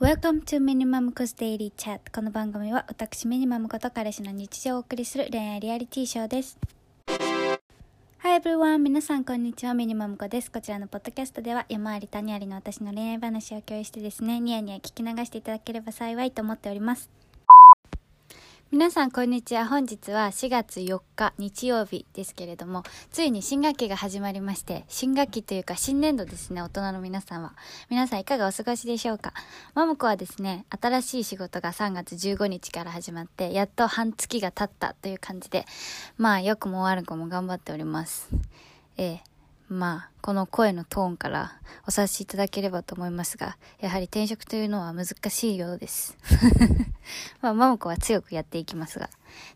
Welcome to Minimum Cos Daily Chat この番組は私ミニマムこと彼氏の日常をお送りする恋愛リアリティショーです Hi everyone! 皆さんこんにちは、ミニマムコです。こちらのポッドキャストでは山あり谷ありの私の恋愛話を共有してですね、ニヤニヤ聞き流していただければ幸いと思っております。皆さんこんにちは。本日は4月4日日曜日ですけれども、ついに新学期が始まりまして、新学期というか新年度ですね、大人の皆さんは。皆さんいかがお過ごしでしょうか？マムコはですね、新しい仕事が3月15日から始まって、やっと半月が経ったという感じで、まあ良くも悪くも頑張っております。ええ。まあ、この声のトーンからお察しいただければと思いますが、やはり転職というのは難しいようです。まあ、マモコは強くやっていきますが、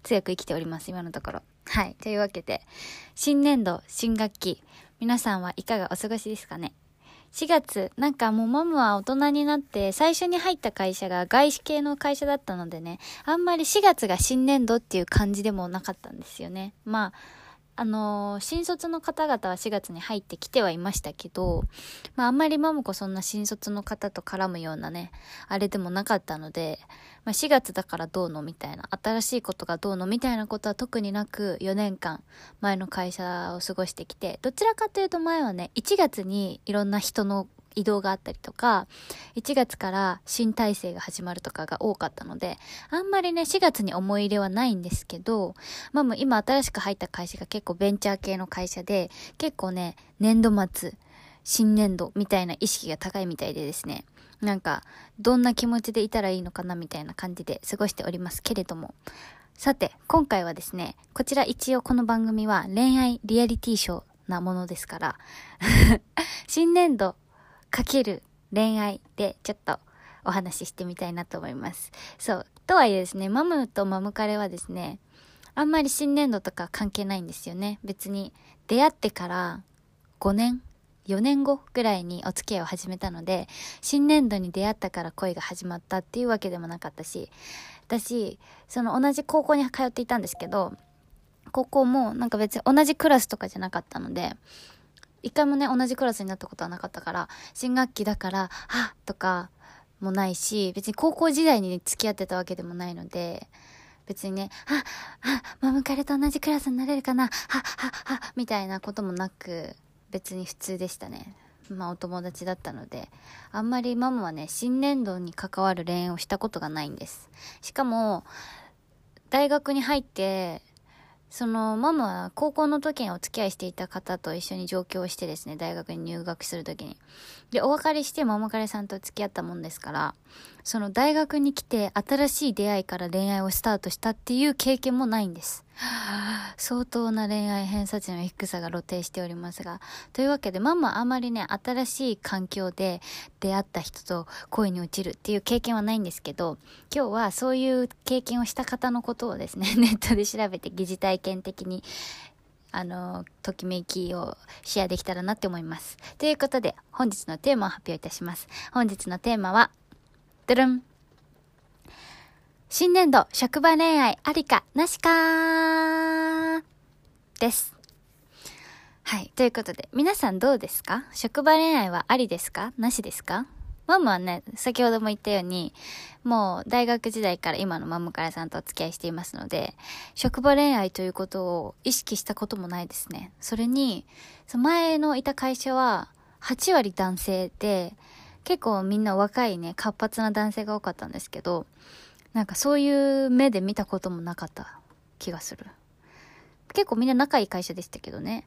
強く生きております、今のところ。はい。というわけで、新年度、新学期、皆さんはいかがお過ごしですかね？4月、なんかもうマムは大人になって、最初に入った会社が外資系の会社だったのでね、あんまり4月が新年度っていう感じでもなかったんですよね。まあ、あの、新卒の方々は4月に入ってきてはいましたけど、まああんまりマムコそんな新卒の方と絡むようなね、あれでもなかったので、まあ4月だからどうのみたいな、新しいことがどうのみたいなことは特になく4年間前の会社を過ごしてきて、どちらかというと前はね、1月にいろんな人の移動があったりとか、1月から新体制が始まるとかが多かったので、あんまりね、4月に思い入れはないんですけど、まあもう今新しく入った会社が結構ベンチャー系の会社で、結構ね、年度末、新年度みたいな意識が高いみたいでですね、なんか、どんな気持ちでいたらいいのかなみたいな感じで過ごしておりますけれども、さて、今回はですね、こちら一応この番組は恋愛リアリティショーなものですから 新年度かける恋愛でちょっとお話ししてみたいなと思います。そう。とはいえですね、マムとマムカレはですね、あんまり新年度とか関係ないんですよね。別に出会ってから5年4年後ぐらいにお付き合いを始めたので、新年度に出会ったから恋が始まったっていうわけでもなかったし、私、その同じ高校に通っていたんですけど、高校もなんか別に同じクラスとかじゃなかったので、一回もね、同じクラスになったことはなかったから、新学期だから、はっとかもないし、別に高校時代に付き合ってたわけでもないので、別にね、はっ、はっ、マムカレと同じクラスになれるかな、はっ、はっ、はっ、みたいなこともなく、別に普通でしたね。まあお友達だったので、あんまりママはね、新年度に関わる恋愛をしたことがないんです。しかも、大学に入って、そのママは高校の時にお付き合いしていた方と一緒に上京してですね、大学に入学する時に。で、お別れしてママカレさんと付き合ったもんですから、その大学に来て新しい出会いから恋愛をスタートしたっていう経験もないんです。相当な恋愛偏差値の低さが露呈しておりますが。というわけで、ママあまりね、新しい環境で出会った人と恋に落ちるっていう経験はないんですけど、今日はそういう経験をした方のことをですね、ネットで調べて疑似体験的にあの、ときめきをシェアできたらなって思います。ということで、本日のテーマを発表いたします。本日のテーマは、ドゥルン新年度職場恋愛ありかなしかです。はい。ということで、皆さんどうですか？職場恋愛はありですか？なしですか？マムはね、先ほども言ったように、もう大学時代から今のマムカラさんとお付き合いしていますので、職場恋愛ということを意識したこともないですね。それに、その前のいた会社は8割男性で、結構みんな若いね、活発な男性が多かったんですけど、なんかそういう目で見たこともなかった気がする。結構みんな仲いい会社でしたけどね。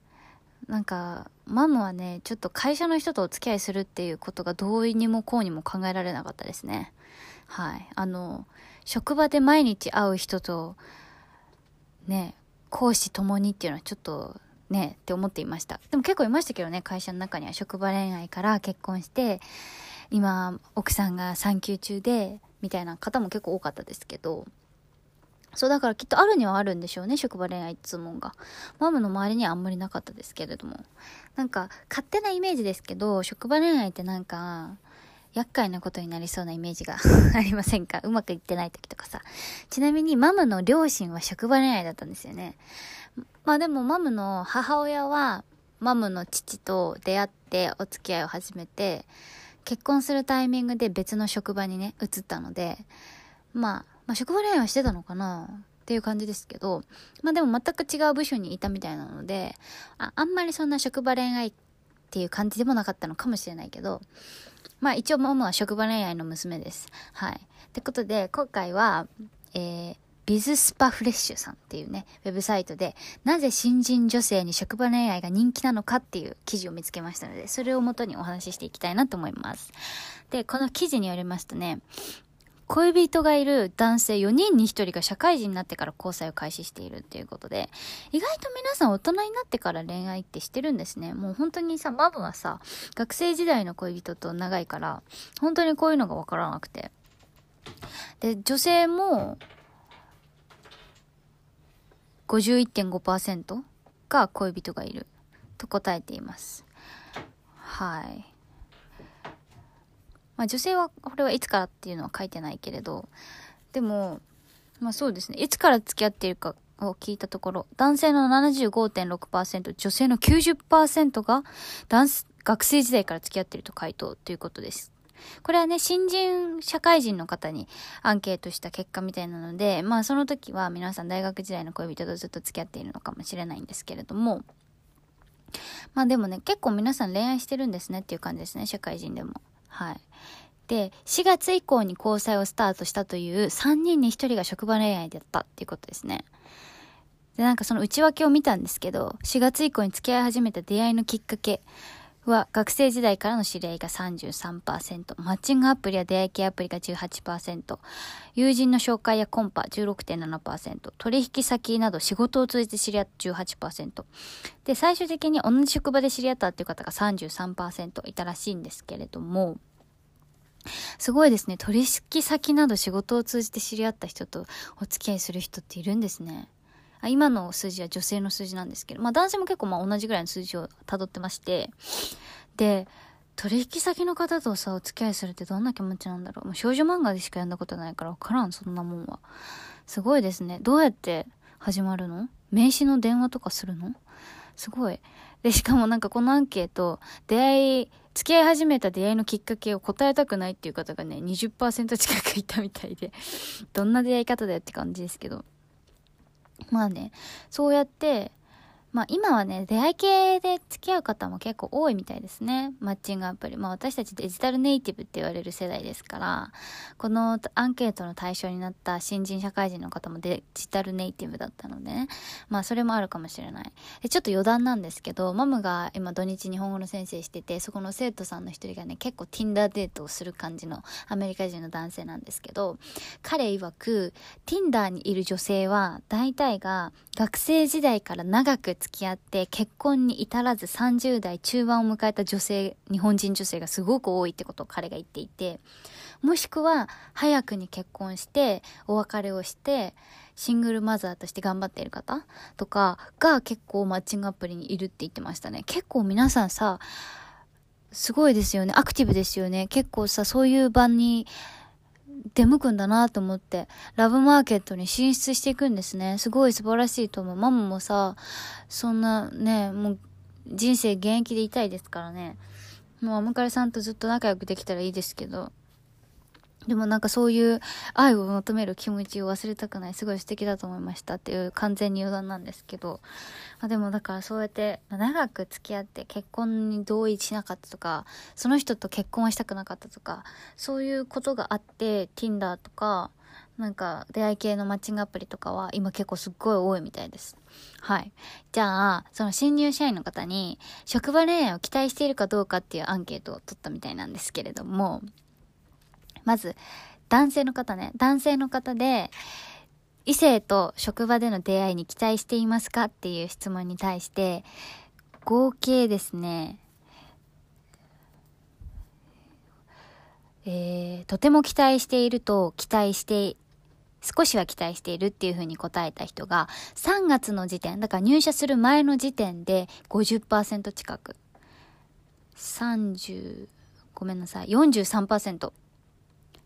なんか、マムはね、ちょっと会社の人とお付き合いするっていうことがどうにもこうにも考えられなかったですね。はい。あの、職場で毎日会う人と、ね、講師ともにっていうのはちょっとね、って思っていました。でも結構いましたけどね、会社の中には職場恋愛から結婚して、今、奥さんが産休中で、みたいな方も結構多かったですけど、そう、だからきっとあるにはあるんでしょうね、職場恋愛っつもんが。マムの周りにはあんまりなかったですけれども。なんか、勝手なイメージですけど、職場恋愛ってなんか、厄介なことになりそうなイメージが ありませんか？うまくいってない時とかさ。ちなみにマムの両親は職場恋愛だったんですよね。まあでもマムの母親は、マムの父と出会ってお付き合いを始めて、結婚するタイミングで別の職場にね、移ったので、まあ、まあ、職場恋愛はしてたのかな？っていう感じですけど、まあでも全く違う部署にいたみたいなので、ああんまりそんな職場恋愛っていう感じでもなかったのかもしれないけど、まあ一応ママは職場恋愛の娘です。はい。ってことで、今回は、えー、ビズスパフレッシュさんっていうね、ウェブサイトで、なぜ新人女性に職場恋愛が人気なのかっていう記事を見つけましたので、それをもとにお話ししていきたいなと思います。で、この記事によりますとね、恋人がいる男性4人に1人が社会人になってから交際を開始しているっていうことで、意外と皆さん大人になってから恋愛ってしてるんですね。もう本当にさ、マブはさ、学生時代の恋人と長いから、本当にこういうのがわからなくて。で、女性も、51.5%が恋人がいると答えています。はい。まあ女性はこれはいつからっていうのは書いてないけれど、でも、まあそうですね。いつから付き合っているかを聞いたところ、男性の75.6%、女性の90%が男学生時代から付き合っていると回答ということです。これはね、新人社会人の方にアンケートした結果みたいなので、まあその時は皆さん大学時代の恋人とずっと付き合っているのかもしれないんですけれども、まあでもね、結構皆さん恋愛してるんですねっていう感じですね、社会人でも。はい。で、4月以降に交際をスタートしたという3人に1人が職場恋愛だったっていうことですね。で、なんかその内訳を見たんですけど、4月以降に付き合い始めた出会いのきっかけは、学生時代からの知り合いが33%、マッチングアプリや出会い系アプリが18%、友人の紹介やコンパ16.7%、取引先など仕事を通じて知り合った18%。で、最終的に同じ職場で知り合ったっていう方が33%いたらしいんですけれども、すごいですね。取引先など仕事を通じて知り合った人とお付き合いする人っているんですね。あ今の数字は女性の数字なんですけど、まあ男性も結構まあ同じぐらいの数字を辿ってまして、で、取引先の方とさ、お付き合いするってどんな気持ちなんだろう。もう少女漫画でしか読んだことないからわからん、そんなもんは。すごいですね。どうやって始まるの？名刺の電話とかするの？すごい。で、しかもなんかこのアンケート、出会い、付き合い始めた出会いのきっかけを答えたくないっていう方がね、20%近くいたみたいで、どんな出会い方だよって感じですけど。まあね、そうやってまあ今はね、出会い系で付き合う方も結構多いみたいですね。マッチングアプリ。まあ私たちデジタルネイティブって言われる世代ですから、このアンケートの対象になった新人社会人の方もデジタルネイティブだったのでね。まあそれもあるかもしれない。でちょっと余談なんですけど、マムが今土日日本語の先生してて、そこの生徒さんの一人がね、結構 Tinder デートをする感じのアメリカ人の男性なんですけど、彼曰く、Tinder にいる女性は大体が学生時代から長く付き合って結婚に至らず30代中盤を迎えた女性、日本人女性がすごく多いってことを彼が言っていて、もしくは早くに結婚してお別れをしてシングルマザーとして頑張っている方とかが結構マッチングアプリにいるって言ってましたね。結構皆さんさ、すごいですよね。アクティブですよね。結構さ、そういう場に出向くんだなと思って、ラブマーケットに進出していくんですね。すごい素晴らしいと思う。ママもさ、そんなね、もう人生現役でいたいですからね。もうアムカレさんとずっと仲良くできたらいいですけど。でもなんかそういう愛を求める気持ちを忘れたくない。すごい素敵だと思いましたっていう完全に余談なんですけど。まあ、でもだからそうやって、長く付き合って結婚に同意しなかったとか、その人と結婚はしたくなかったとか、そういうことがあって、Tinder とか、なんか出会い系のマッチングアプリとかは今結構すっごい多いみたいです。はい。じゃあ、その新入社員の方に職場恋愛を期待しているかどうかっていうアンケートを取ったみたいなんですけれども、まず、男性の方ね、男性の方で、異性と職場での出会いに期待していますかっていう質問に対して、合計ですね、えー、とても期待していると期待して少しは期待しているっていうふうに答えた人が3月の時点、だから入社する前の時点で50%近く。30、ごめんなさい、43%。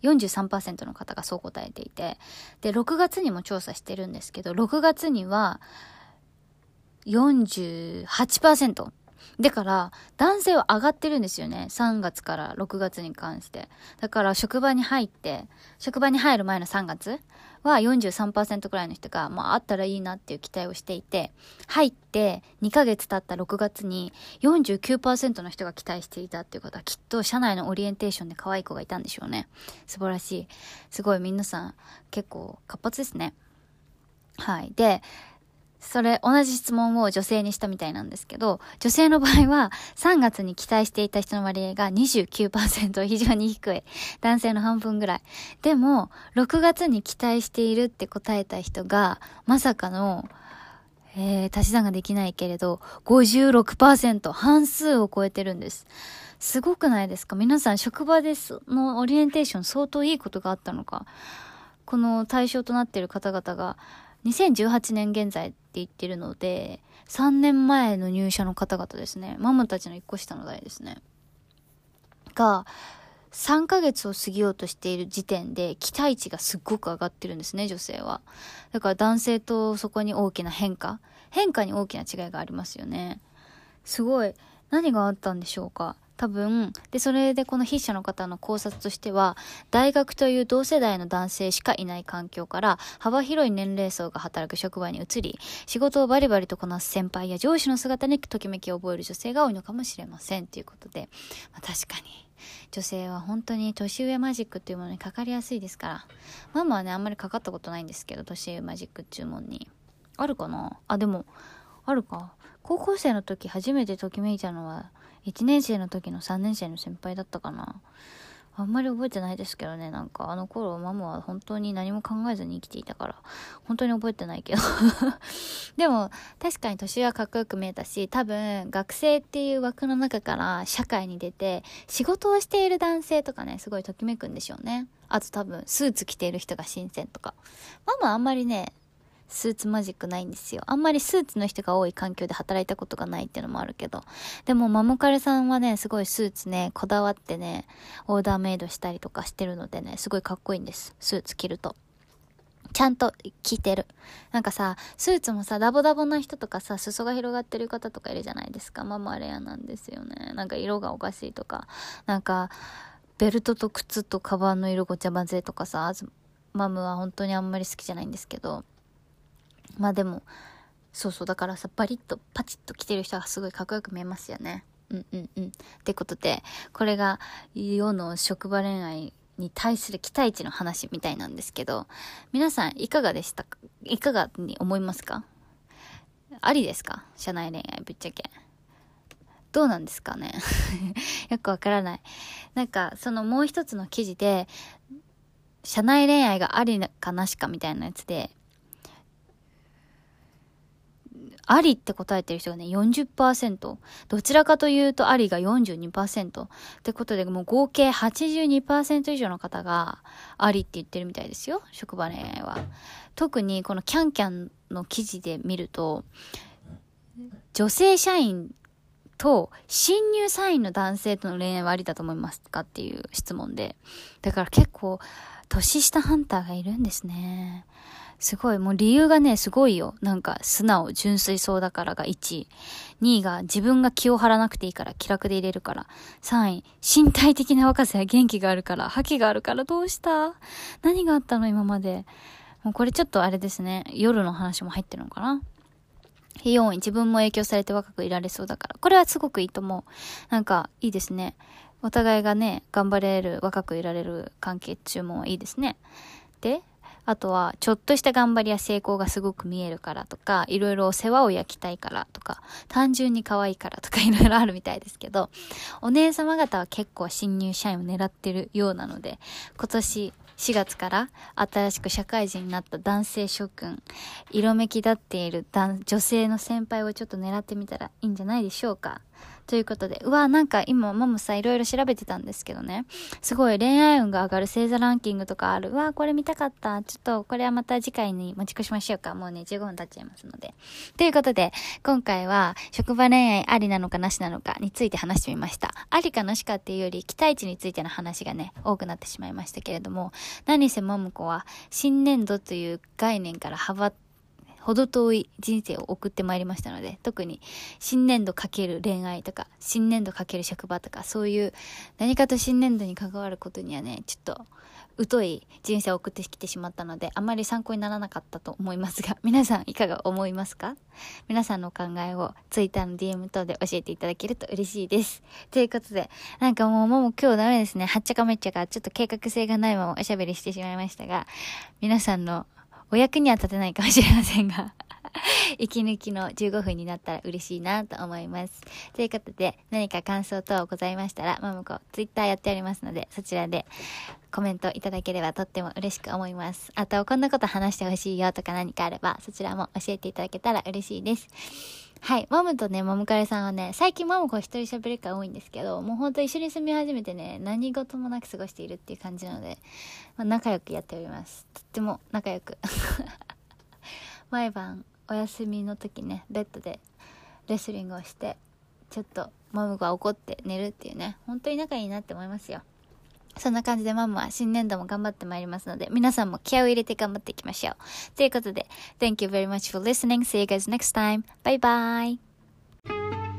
43%の方がそう答えていて、で、6月にも調査してるんですけど、6月には48%。だから、男性は上がってるんですよね。3月から6月に関して。だから職場に入って、職場に入る前の3月は43%くらいの人が、まああったらいいなっていう期待をしていて、入って2ヶ月経った6月に49%の人が期待していたっていうことはきっと社内のオリエンテーションで可愛い子がいたんでしょうね。素晴らしい。すごい皆さん結構活発ですね。はい。で、それ、同じ質問を女性にしたみたいなんですけど、女性の場合は3月に期待していた人の割合が29%非常に低い。男性の半分ぐらい。でも、6月に期待しているって答えた人が、まさかの、えー、足し算ができないけれど、56%、半数を超えてるんです。すごくないですか？皆さん職場ですのオリエンテーション相当いいことがあったのか？この対象となっている方々が、2018年現在って言ってるので、3年前の入社の方々ですね。ママたちの1個下の代ですね。が、3ヶ月を過ぎようとしている時点で期待値がすっごく上がってるんですね、女性は。だから男性とそこに大きな変化変化に大きな違いがありますよね。すごい。何があったんでしょうか多分、で、それでこの筆者の方の考察としては、大学という同世代の男性しかいない環境から、幅広い年齢層が働く職場に移り、仕事をバリバリとこなす先輩や上司の姿にときめきを覚える女性が多いのかもしれません。ということで、まあ、確かに。女性は本当に年上マジックっていうものにかかりやすいですから。ママはね、あんまりかかったことないんですけど、年上マジック注文に。あるかな？あ、でも、あるか。高校生の時初めてときめいたのは、1年生の時の3年生の先輩だったかな。あんまり覚えてないですけどね、なんかあの頃ママは本当に何も考えずに生きていたから、本当に覚えてないけど でも、確かに年はかっこよく見えたし、多分学生っていう枠の中から社会に出て、仕事をしている男性とかね、すごいときめくんでしょうね。あと多分、スーツ着ている人が新鮮とか。ママあんまりね、スーツマジックないんですよ。あんまりスーツの人が多い環境で働いたことがないっていうのもあるけど。でも、マモカレさんはね、すごいスーツね、こだわってね、オーダーメイドしたりとかしてるのでね、すごいかっこいいんです。スーツ着ると。ちゃんと着てる。なんかさ、スーツもさ、ダボダボな人とかさ、裾が広がってる方とかいるじゃないですか。ママレアなんですよね。なんか色がおかしいとか。なんか、ベルトと靴とカバンの色ごちゃ混ぜとかさ、マムは本当にあんまり好きじゃないんですけど、まあでも、そうそう、だからさ、バリッとパチッと着てる人がすごいかっこよく見えますよね。うんうんうん。ってことで、これが世の職場恋愛に対する期待値の話みたいなんですけど、皆さんいかがでしたか？いかがに思いますか？ありですか？社内恋愛ぶっちゃけ。どうなんですかね？よくわからない。なんか、そのもう一つの記事で、社内恋愛がありかなしかみたいなやつで、ありって答えてる人がね、40%。どちらかというとありが42%。ってことで、もう合計82%以上の方がありって言ってるみたいですよ。職場恋愛は。特にこのキャンキャンの記事で見ると、女性社員と新入社員の男性との恋愛はありだと思いますかっていう質問で。だから結構、年下ハンターがいるんですね。すごい、もう理由がね、すごいよ。なんか、素直、純粋そうだからが1位。2位が、自分が気を張らなくていいから、気楽で入れるから。3位、身体的な若さや元気があるから、覇気があるから、どうした？何があったの？今まで。もうこれちょっとあれですね。夜の話も入ってるのかな4位、自分も影響されて若くいられそうだから。これはすごくいいと思う。なんか、いいですね。お互いがね、頑張れる、若くいられる関係注文はいいですね。で、あとは、ちょっとした頑張りや成功がすごく見えるからとか、いろいろ世話を焼きたいからとか、単純に可愛いからとか いろいろあるみたいですけど、お姉様方は結構新入社員を狙ってるようなので、今年4月から新しく社会人になった男性諸君、色めき立っている女性の先輩をちょっと狙ってみたらいいんじゃないでしょうか。ということで、うわ、なんか今、マムさ、いろいろ調べてたんですけどね。すごい恋愛運が上がる星座ランキングとかある。うわ、これ見たかった。ちょっと、これはまた次回に持ち越しましょうか。もうね、15分経っちゃいますので。ということで、今回は、職場恋愛ありなのかなしなのかについて話してみました。ありかなしかっていうより、期待値についての話がね、多くなってしまいましたけれども、何せマムコは、新年度という概念から幅程遠い人生を送ってまいりましたので、特に新年度かける恋愛とか、新年度かける職場とか、そういう何かと新年度に関わることにはね、ちょっと疎い人生を送ってきてしまったので、あまり参考にならなかったと思いますが、皆さんいかが思いますか？皆さんのお考えを Twitter の DM 等で教えていただけると嬉しいです。ということで、なんかもうもう今日ダメですね。はっちゃかめっちゃか、ちょっと計画性がないままおしゃべりしてしまいましたが、皆さんのお役には立てないかもしれませんが。息抜きの15分になったら嬉しいなと思います。ということで、何か感想等ございましたら、まむこ、ツイッターやっておりますので、そちらでコメントいただければとっても嬉しく思います。あと、こんなこと話してほしいよとか何かあれば、そちらも教えていただけたら嬉しいです。はい。マムとね、マムカレさんはね、最近マムコ一人喋り会多いんですけど、もうほんと一緒に住み始めてね、何事もなく過ごしているっていう感じなので、まあ、仲良くやっております。とっても仲良く。毎晩お休みの時ねベッドでレスリングをしてちょっとマムが怒って寝るっていうね本当に仲いいなって思いますよそんな感じでマムは新年度も頑張ってまいりますので、皆さんも気合を入れて頑張っていきましょう。ということで、Thank you very much for listening. See you guys next time. Bye bye.